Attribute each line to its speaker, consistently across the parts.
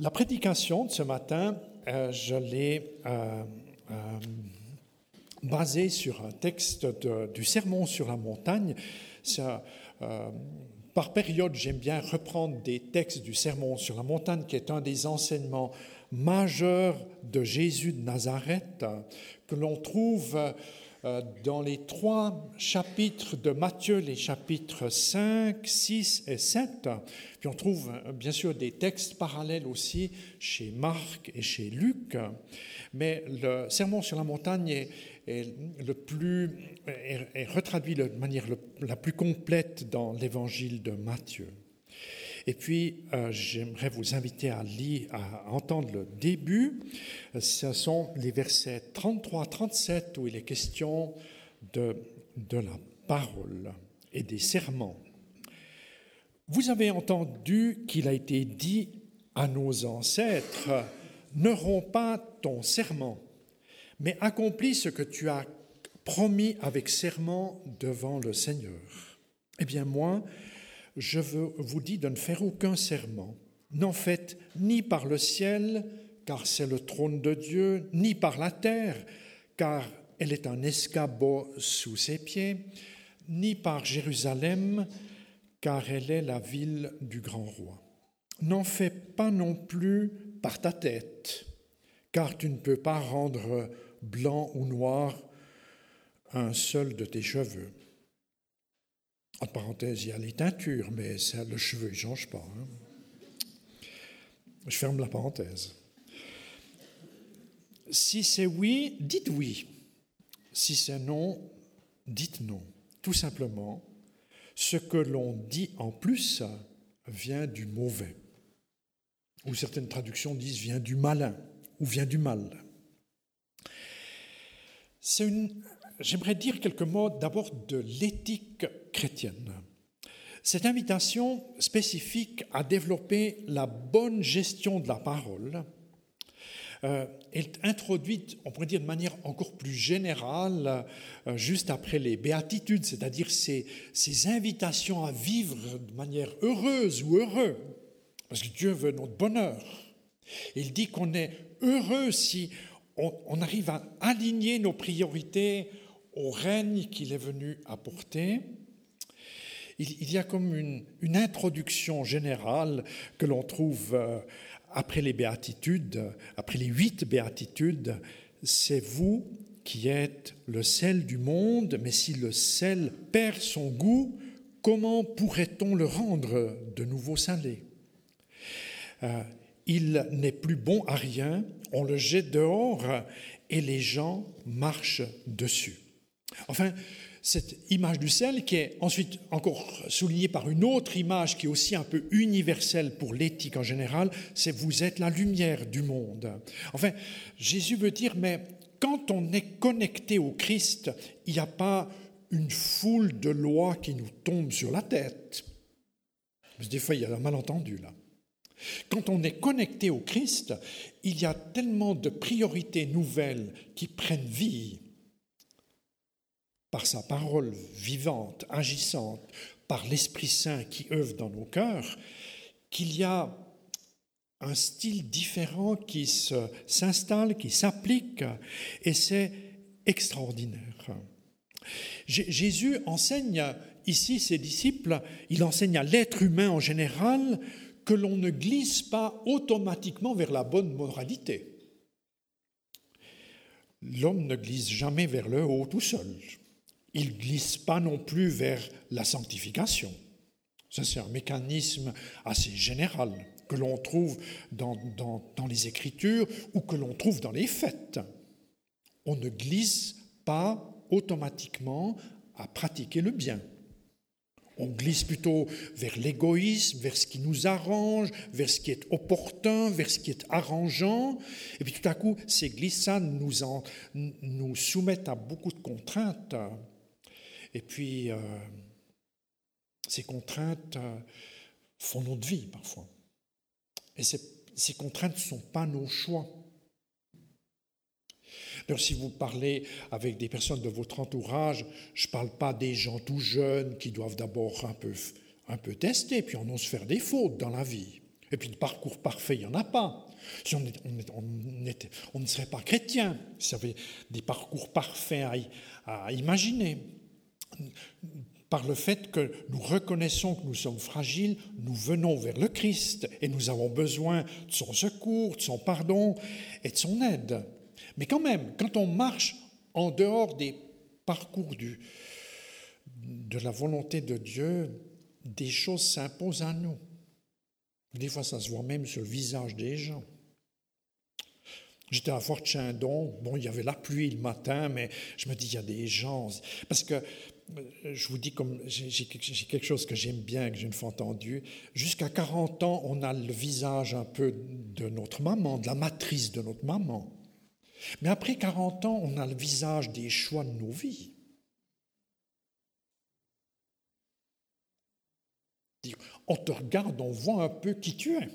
Speaker 1: La prédication de ce matin, euh, je l'ai euh, euh, basée sur un texte du Sermon sur la montagne. par période, j'aime bien reprendre des textes du Sermon sur la montagne, qui est un des enseignements majeurs de Jésus de Nazareth, que l'on trouve dans les trois chapitres de Matthieu, les chapitres 5, 6 et 7. Puis on trouve euh, bien sûr des textes parallèles aussi chez Marc et chez Luc. Mais le Sermon sur la montagne est, le plus, est, retraduit de manière la plus complète dans l'évangile de Matthieu. Et puis, euh, j'aimerais vous inviter à lire, à entendre le début. Ce sont les versets 33-37 où il est question de, de la parole et des serments. Vous avez entendu qu'il a été dit à nos ancêtres, ne romps pas ton serment, mais accomplis ce que tu as promis avec serment devant le Seigneur. Eh bien moi, je vous dis de ne faire aucun serment. N'en faites ni par le ciel, car c'est le trône de Dieu, ni par la terre, car elle est un escabeau sous ses pieds, ni par Jérusalem, car elle est la ville du grand roi. N'en fais pas non plus par ta tête, car tu ne peux pas rendre blanc ou noir un seul de tes cheveux. En parenthèse, il y a les teintures, mais le cheveu ne change pas. Hein. Je ferme la parenthèse. Si c'est oui, dites oui. Si c'est non, dites non. Tout simplement, ce que l'on dit en plus vient du mauvais. Ou certaines traductions disent vient du malin ou vient du mal. J'aimerais dire quelques mots d'abord de l'éthique Cette invitation spécifique à développer la bonne gestion de la parole euh, est introduite, on pourrait dire de manière encore plus générale, euh, juste après les béatitudes, c'est-à-dire ces, invitations à vivre de manière heureuse ou heureux, parce que Dieu veut notre bonheur. Il dit qu'on est heureux si on arrive à aligner nos priorités au règne qu'il est venu apporter, il, y a comme une, introduction générale que l'on trouve euh, après les béatitudes, après les huit béatitudes, c'est vous qui êtes le sel du monde, mais si le sel perd son goût, comment pourrait-on le rendre de nouveau salé? Euh, Il n'est plus bon à rien, on le jette dehors et les gens marchent dessus. Enfin, cette image du sel qui est ensuite encore soulignée par une autre image qui est aussi un peu universelle pour l'éthique en général, c'est vous êtes la lumière du monde. Enfin, Jésus veut dire, mais quand on est connecté au Christ, il n'y a pas une foule de lois qui nous tombent sur la tête. Parce que des fois, il y a un malentendu là. Quand on est connecté au Christ, il y a tellement de priorités nouvelles qui prennent vie par sa parole vivante, agissante, par l'Esprit Saint qui œuvre dans nos cœurs, qu'il y a un style différent qui s'installe, qui s'applique, et c'est extraordinaire. Jésus enseigne ici ses disciples, il enseigne à l'être humain en général que l'on ne glisse pas automatiquement vers la bonne moralité. L'homme ne glisse jamais vers le haut tout seul il ne glisse pas non plus vers la sanctification. Ça, c'est un mécanisme assez général que l'on trouve dans, dans, les Écritures ou que l'on trouve dans les fêtes. On ne glisse pas automatiquement à pratiquer le bien. On glisse plutôt vers l'égoïsme, vers ce qui nous arrange, vers ce qui est opportun, vers ce qui est arrangeant. Et puis tout à coup, ces glissades nous, en, nous soumettent à beaucoup de contraintes. Et puis, euh, ces contraintes euh, font notre vie parfois. Et ces, contraintes ne sont pas nos choix. Si vous parlez avec des personnes de votre entourage, je ne parle pas des gens tout jeunes qui doivent d'abord un peu, un peu tester, puis on ose faire des fautes dans la vie. Et puis, de parcours parfait, il n'y en a pas. Si on, ne serait pas chrétien, s'il y avait des parcours parfaits à imaginer. Par le fait que nous reconnaissons que nous sommes fragiles, nous venons vers le Christ et nous avons besoin de son secours, de son pardon et de son aide. Mais quand même, quand on marche en dehors des parcours de la volonté de Dieu, des choses s'imposent à nous. Des fois, ça se voit même sur le visage des gens. J'étais à Fort Chindon, bon, il y avait la pluie le matin, mais je me dis, il y a des gens. Parce que, je vous dis, comme j'ai quelque chose que j'aime bien, que j'ai une fois entendu, jusqu'à 40 ans, on a le visage un peu de notre maman, de la matrice de notre maman. Mais après 40 ans, on a le visage des choix de nos vies. On te regarde, on voit un peu qui tu es.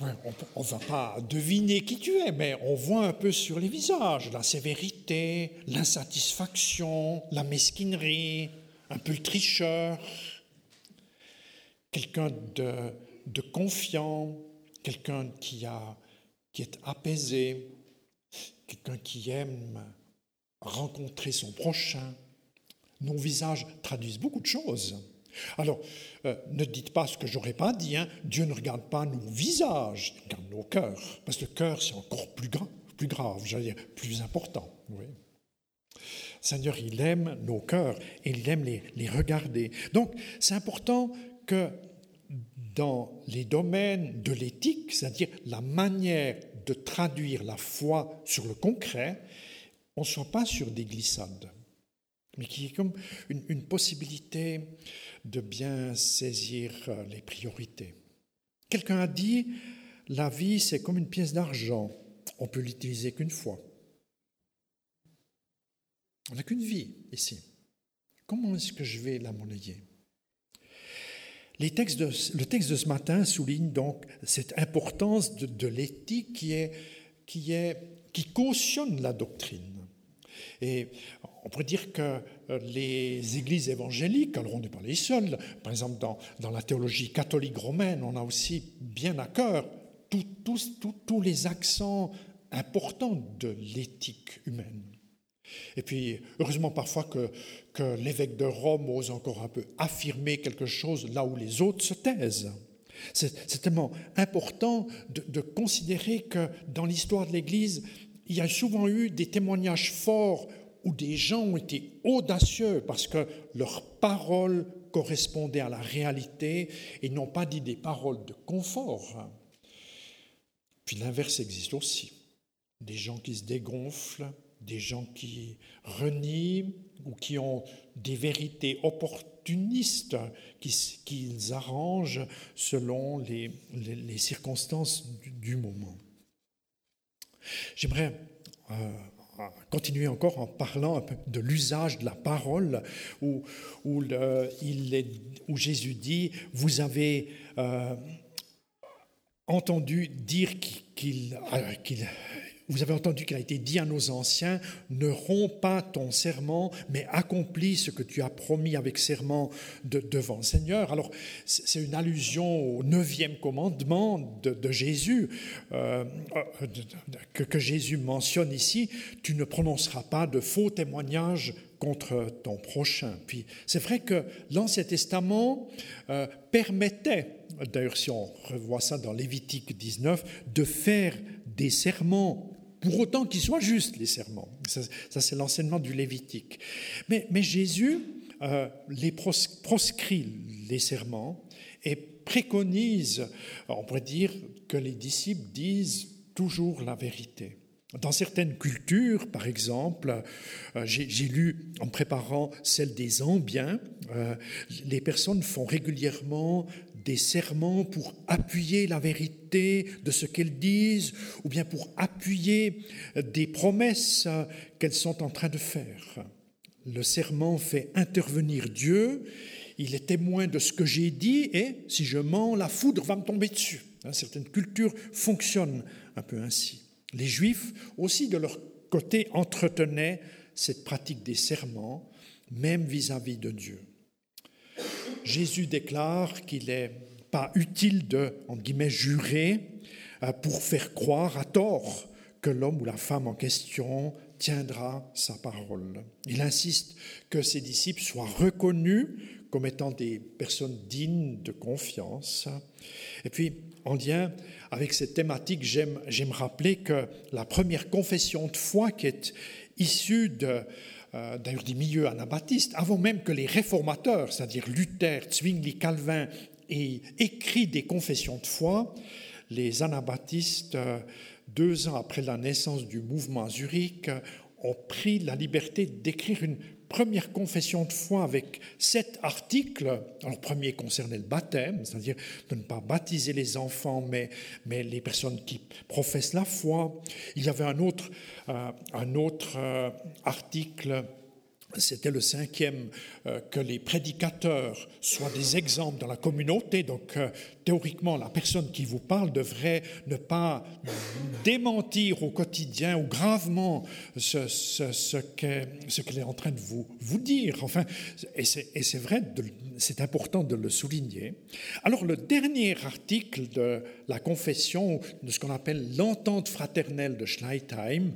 Speaker 1: On ne va pas deviner qui tu es, mais on voit un peu sur les visages la sévérité, l'insatisfaction, la mesquinerie, un peu le tricheur, quelqu'un de, de confiant, quelqu'un qui, a, qui est apaisé, quelqu'un qui aime rencontrer son prochain. Nos visages traduisent beaucoup de choses. Alors, euh, ne dites pas ce que j'aurais pas dit. Hein. Dieu ne regarde pas nos visages, il regarde nos cœurs. Parce que le cœur, c'est encore plus, grave, plus grave, plus important. Seigneur, il aime nos cœurs et il aime les, les regarder. Donc, c'est important que dans les domaines de l'éthique, c'est-à-dire la manière de traduire la foi sur le concret, on ne soit pas sur des glissades, mais qui est comme une, possibilité de bien saisir euh, les priorités. Quelqu'un a dit, la vie c'est comme une pièce d'argent, on peut l'utiliser qu'une fois. On n'a qu'une vie ici. Comment est-ce que je vais la monnayer? Le texte de ce matin souligne donc cette importance de, de l'éthique qui, est, qui, est, qui cautionne la doctrine. Et on pourrait dire que euh, les églises évangéliques, alors on n'est pas les seuls, par exemple dans, la théologie catholique romaine, on a aussi bien à cœur tous les accents importants de l'éthique humaine. Et puis, heureusement parfois que, que l'évêque de Rome ose encore un peu affirmer quelque chose là où les autres se taisent. C'est tellement important de considérer que dans l'histoire de l'Église, il y a souvent eu des témoignages forts où des gens ont été audacieux parce que leurs paroles correspondaient à la réalité et n'ont pas dit des paroles de confort. Puis l'inverse existe aussi. Des gens qui se dégonflent, des gens qui renient ou qui ont des vérités opportunistes qu'ils arrangent selon les, circonstances du, moment. J'aimerais euh, continuer encore en parlant un peu de l'usage de la parole, où, Jésus dit, vous avez euh, entendu dire qu'il qu'il vous avez entendu qu'il a été dit à nos anciens, ne romps pas ton serment, mais accomplis ce que tu as promis avec serment de, devant le Seigneur. Alors, c'est une allusion au neuvième commandement de, Jésus, euh, que, que Jésus mentionne ici, tu ne prononceras pas de faux témoignages contre ton prochain. Puis c'est vrai que l'Ancien Testament euh, permettait, d'ailleurs si on revoit ça dans Lévitique 19, de faire des serments pour autant qu'ils soient justes, les serments. Ça, c'est l'enseignement du Lévitique. Mais, Jésus euh, les proscrit les serments et préconise, on pourrait dire, que les disciples disent toujours la vérité. Dans certaines cultures, par exemple, euh, j'ai lu en préparant celle des Ambiens, euh, les personnes font régulièrement des serments pour appuyer la vérité de ce qu'elles disent, ou bien pour appuyer des promesses qu'elles sont en train de faire. Le serment fait intervenir Dieu, il est témoin de ce que j'ai dit, et si je mens, la foudre va me tomber dessus. Hein, certaines cultures fonctionnent un peu ainsi. Les Juifs aussi, de leur côté, entretenaient cette pratique des serments, même vis-à-vis -vis de Dieu. Jésus déclare qu'il n'est pas utile de, en guillemets, jurer euh, pour faire croire à tort que l'homme ou la femme en question tiendra sa parole. Il insiste que ses disciples soient reconnus comme étant des personnes dignes de confiance. Et puis, en lien avec cette thématique, j'aime rappeler que la première confession de foi qui est issue de, euh, d'ailleurs des milieux anabaptistes, avant même que les réformateurs, c'est-à-dire Luther, Zwingli, Calvin, aient écrit des confessions de foi, les anabaptistes, euh, deux ans après la naissance du mouvement Zurich, ont pris la liberté d'écrire une première confession de foi avec sept articles. Alors, le premier concernait le baptême, c'est-à-dire de ne pas baptiser les enfants, mais, mais les personnes qui professent la foi. Il y avait un autre, euh, un autre euh, article c'était le cinquième, euh, que les prédicateurs soient des exemples dans la communauté. Donc, théoriquement, la personne qui vous parle devrait ne pas démentir au quotidien ou gravement ce, ce, qu'elle est en train de vous, vous dire. Enfin, et c'est vrai, c'est important de le souligner. Alors, le dernier article de la confession, de ce qu'on appelle l'entente fraternelle de Schleitheim,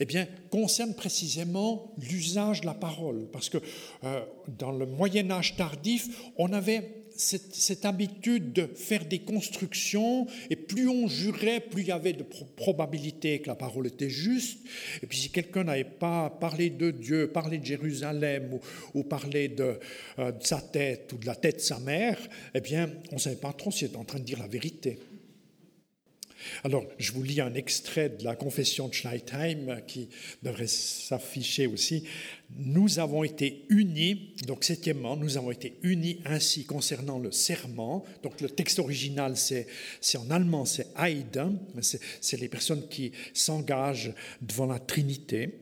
Speaker 1: eh bien, concerne précisément l'usage de la parole. Parce que euh, dans le Moyen Âge tardif, on avait cette, habitude de faire des constructions, et plus on jurait, plus il y avait de probabilité que la parole était juste. Et puis si quelqu'un n'avait pas parlé de Dieu, parlé de Jérusalem, ou, parlé de, euh, de, sa tête, ou de la tête de sa mère, eh bien, on ne savait pas trop s'il était en train de dire la vérité. Alors, je vous lis un extrait de la confession de Schneidheim qui devrait s'afficher aussi. Nous avons été unis, donc septièmement, nous avons été unis ainsi concernant le serment. Donc, le texte original, c'est en allemand, c'est Eiden, c'est les personnes qui s'engagent devant la Trinité.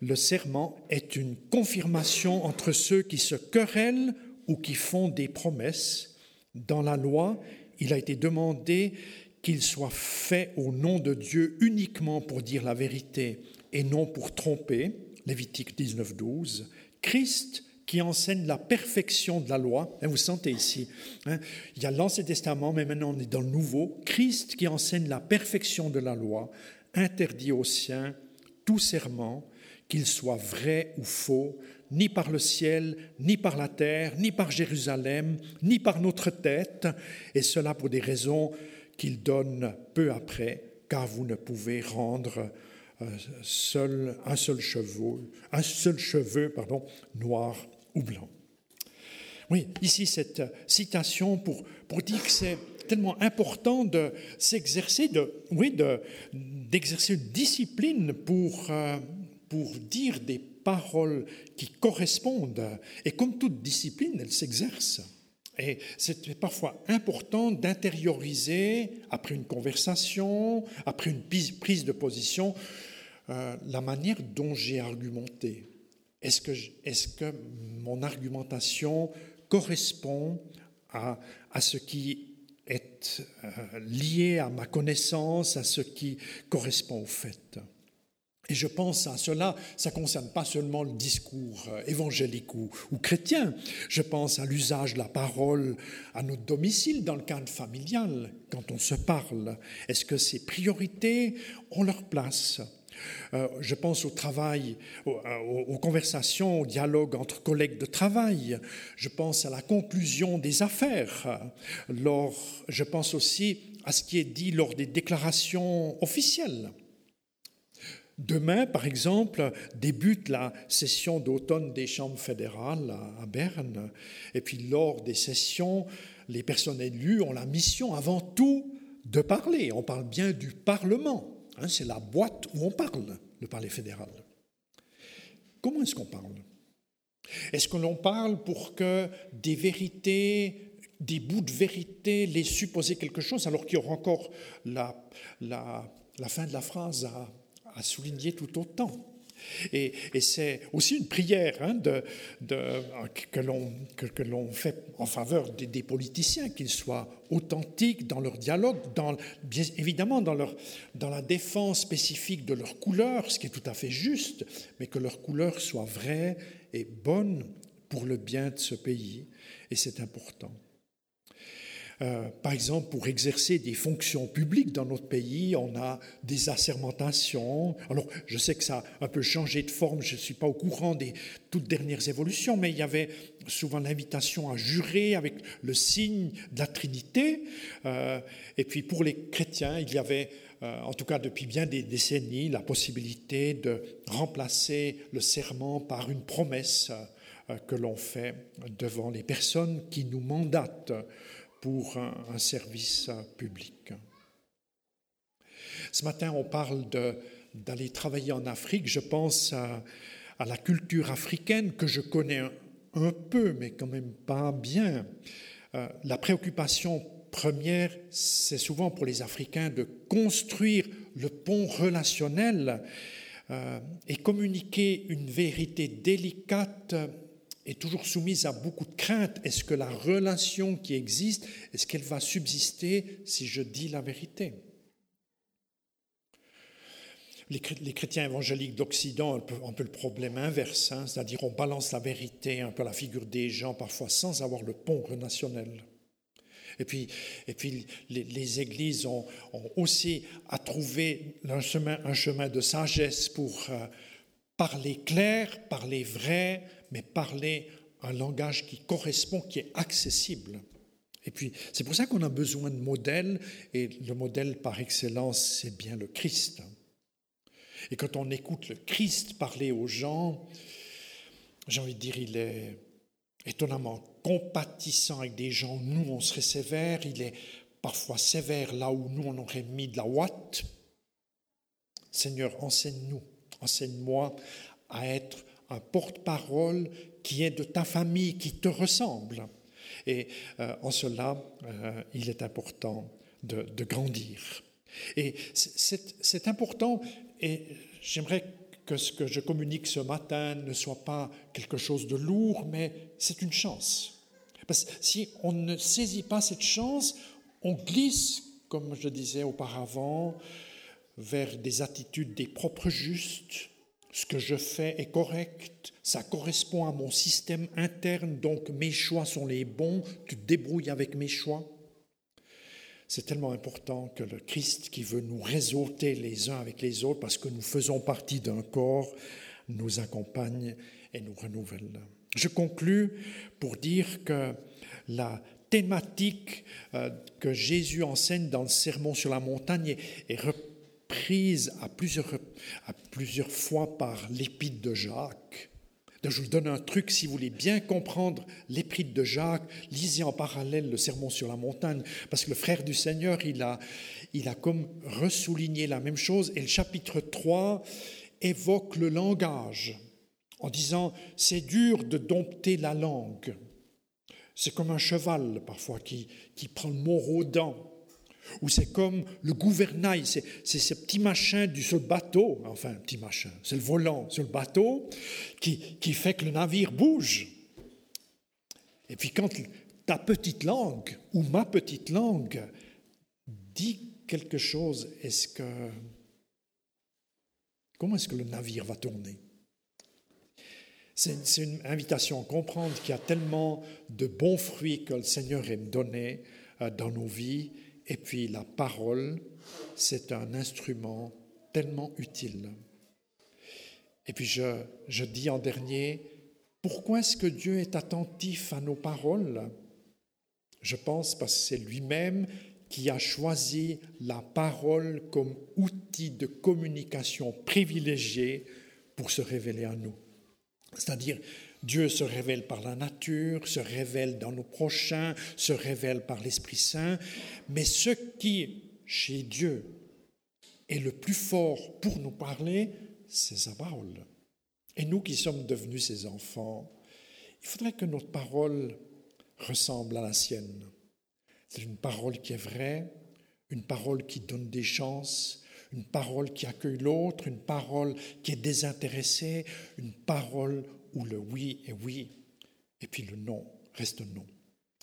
Speaker 1: Le serment est une confirmation entre ceux qui se querellent ou qui font des promesses. Dans la loi, il a été demandé qu'il soit fait au nom de Dieu uniquement pour dire la vérité et non pour tromper, Lévitique 19, 12, Christ qui enseigne la perfection de la loi, hein, vous sentez ici, hein, il y a l'Ancien Testament, mais maintenant on est dans le Nouveau, Christ qui enseigne la perfection de la loi, interdit aux siens tout serment, qu'il soit vrai ou faux, ni par le ciel, ni par la terre, ni par Jérusalem, ni par notre tête, et cela pour des raisons qu'il donne peu après, car vous ne pouvez rendre euh, seul, un seul cheveu, un seul cheveu pardon, noir ou blanc. Oui, ici cette citation pour, pour dire que c'est tellement important de s'exercer, de, oui, d'exercer une discipline pour, euh, pour dire des paroles qui correspondent. Et comme toute discipline, elle s'exerce. Et c'est parfois important d'intérioriser, après une conversation, après une prise de position, euh, la manière dont j'ai argumenté. Est-ce que, mon argumentation correspond à, à ce qui est euh, lié à ma connaissance, à ce qui correspond au fait? Et je pense à cela, ça ne concerne pas seulement le discours euh, évangélique ou, chrétien, je pense à l'usage de la parole à notre domicile dans le cadre familial, quand on se parle. Est-ce que ces priorités ont leur place? Euh, je pense au travail, aux, aux, conversations, au dialogue entre collègues de travail. Je pense à la conclusion des affaires. Lors, je pense aussi à ce qui est dit lors des déclarations officielles. Demain, par exemple, débute la session d'automne des chambres fédérales à Berne. Et puis, lors des sessions, les personnes élues ont la mission avant tout de parler. On parle bien du Parlement. Hein, c'est la boîte où on parle, le Palais fédéral. Comment est-ce qu'on parle? Est-ce que l'on parle pour que des vérités, des bouts de vérité, les supposer quelque chose, alors qu'il y aura encore la, la fin de la phrase à à souligner tout autant. Et, c'est aussi une prière hein, de, que l'on que, fait en faveur des, politiciens, qu'ils soient authentiques dans leur dialogue, bien évidemment dans, leur, dans la défense spécifique de leur couleur, ce qui est tout à fait juste, mais que leur couleur soit vraie et bonne pour le bien de ce pays, et c'est important. Euh, par exemple, pour exercer des fonctions publiques dans notre pays, on a des assermentations. Alors, je sais que ça a un peu changé de forme, je ne suis pas au courant des toutes dernières évolutions, mais il y avait souvent l'invitation à jurer avec le signe de la Trinité. Euh, et puis, pour les chrétiens, il y avait euh, en tout cas depuis bien des décennies, la possibilité de remplacer le serment par une promesse que l'on fait devant les personnes qui nous mandatent pour un, service public. Ce matin, on parle d'aller travailler en Afrique. Je pense à, la culture africaine que je connais un, peu, mais quand même pas bien. Euh, la préoccupation première, c'est souvent pour les Africains de construire le pont relationnel euh, et communiquer une vérité délicate est toujours soumise à beaucoup de craintes. Est-ce que la relation qui existe, est-ce qu'elle va subsister si je dis la vérité? Les, chrétiens évangéliques d'Occident ont un peu le problème inverse, hein, c'est-à-dire on balance la vérité un peu à la figure des gens parfois sans avoir le pont relationnel. Et puis, et puis les, églises ont, aussi à trouver un chemin, un chemin de sagesse pour euh, parler clair, parler vrai, mais parler un langage qui correspond, qui est accessible. Et puis, c'est pour ça qu'on a besoin de modèles, et le modèle par excellence, c'est bien le Christ. Et quand on écoute le Christ parler aux gens, j'ai envie de dire, il est étonnamment compatissant avec des gens. Nous, on serait sévère, il est parfois sévère là où nous, on aurait mis de la ouate. Seigneur, enseigne-nous, enseigne-moi à être un porte-parole qui est de ta famille, qui te ressemble. Et euh, en cela, euh, il est important de, grandir. Et c'est important, et j'aimerais que ce que je communique ce matin ne soit pas quelque chose de lourd, mais c'est une chance. Parce que si on ne saisit pas cette chance, on glisse, comme je disais auparavant, vers des attitudes des propres justes, ce que je fais est correct, ça correspond à mon système interne, donc mes choix sont les bons, tu te débrouilles avec mes choix. C'est tellement important que le Christ qui veut nous réseauter les uns avec les autres, parce que nous faisons partie d'un corps, nous accompagne et nous renouvelle. Je conclus pour dire que la thématique euh, que Jésus enseigne dans le Sermon sur la montagne est prise à plusieurs, à plusieurs fois par l'épître de Jacques. je vous donne un truc, si vous voulez bien comprendre l'épître de Jacques, lisez en parallèle le sermon sur la montagne, parce que le frère du Seigneur, il a, il a comme ressouligné la même chose, et le chapitre 3 évoque le langage, en disant, c'est dur de dompter la langue. C'est comme un cheval, parfois, qui, qui prend le mot aux ou c'est comme le gouvernail, c'est ce petit machin du, le bateau, enfin, petit machin, c'est le volant sur le bateau qui, qui fait que le navire bouge. Et puis quand ta petite langue ou ma petite langue dit quelque chose, est-ce que. Comment est-ce que le navire va tourner? C'est une invitation à comprendre qu'il y a tellement de bons fruits que le Seigneur aime donner euh, dans nos vies et puis la parole, c'est un instrument tellement utile. Et puis je, je dis en dernier, pourquoi est-ce que Dieu est attentif à nos paroles? Je pense parce que c'est lui-même qui a choisi la parole comme outil de communication privilégié pour se révéler à nous. C'est-à-dire, Dieu se révèle par la nature, se révèle dans nos prochains, se révèle par l'Esprit Saint, mais ce qui, chez Dieu, est le plus fort pour nous parler, c'est sa parole. Et nous qui sommes devenus ses enfants, il faudrait que notre parole ressemble à la sienne. C'est une parole qui est vraie, une parole qui donne des chances, une parole qui accueille l'autre, une parole qui est désintéressée, une parole où le oui est oui et puis le non reste non.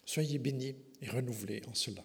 Speaker 1: Soyez bénis et renouvelés en cela.